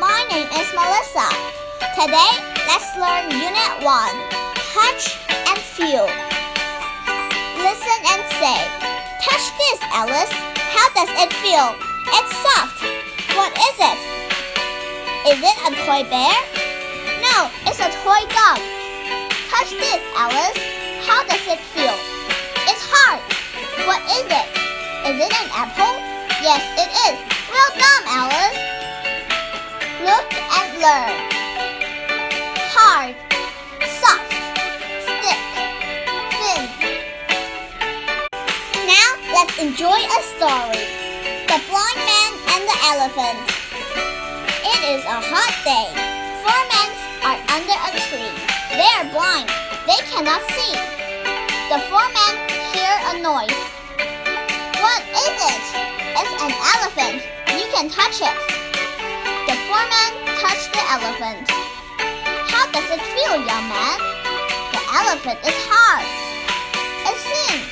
My name is Melissa. Today, let's learn Unit 1 Touch and Feel. Listen and say, Touch this, Alice. How does it feel? It's soft. What is it? Is it a toy bear? No, it's a toy dog. Touch this, Alice. How does it feel? It's hard. What is it? Is it an apple? Yes, it is. Learn. Hard, soft, stick, thin. Now let's enjoy a story. The Blind Man and the Elephant. It is a hot day. Four men are under a tree. They are blind. They cannot see. The four men hear a noise. What is it? It's an elephant. You can touch it. Men touch the elephant. How does it feel, young man? The elephant is hard. It's thin.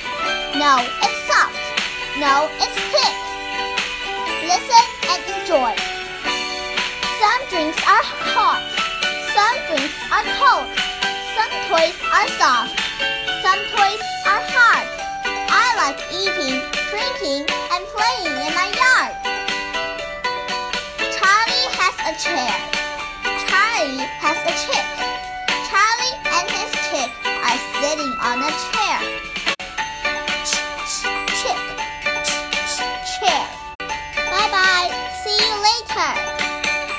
No, it's soft. No, it's thick. Listen and enjoy. Some drinks are hot. Some drinks are cold. Some toys are soft. Some toys are hard. I like eating, drinking, and playing in my yard. chair. Charlie has a chick. Charlie and his chick are sitting on a chair.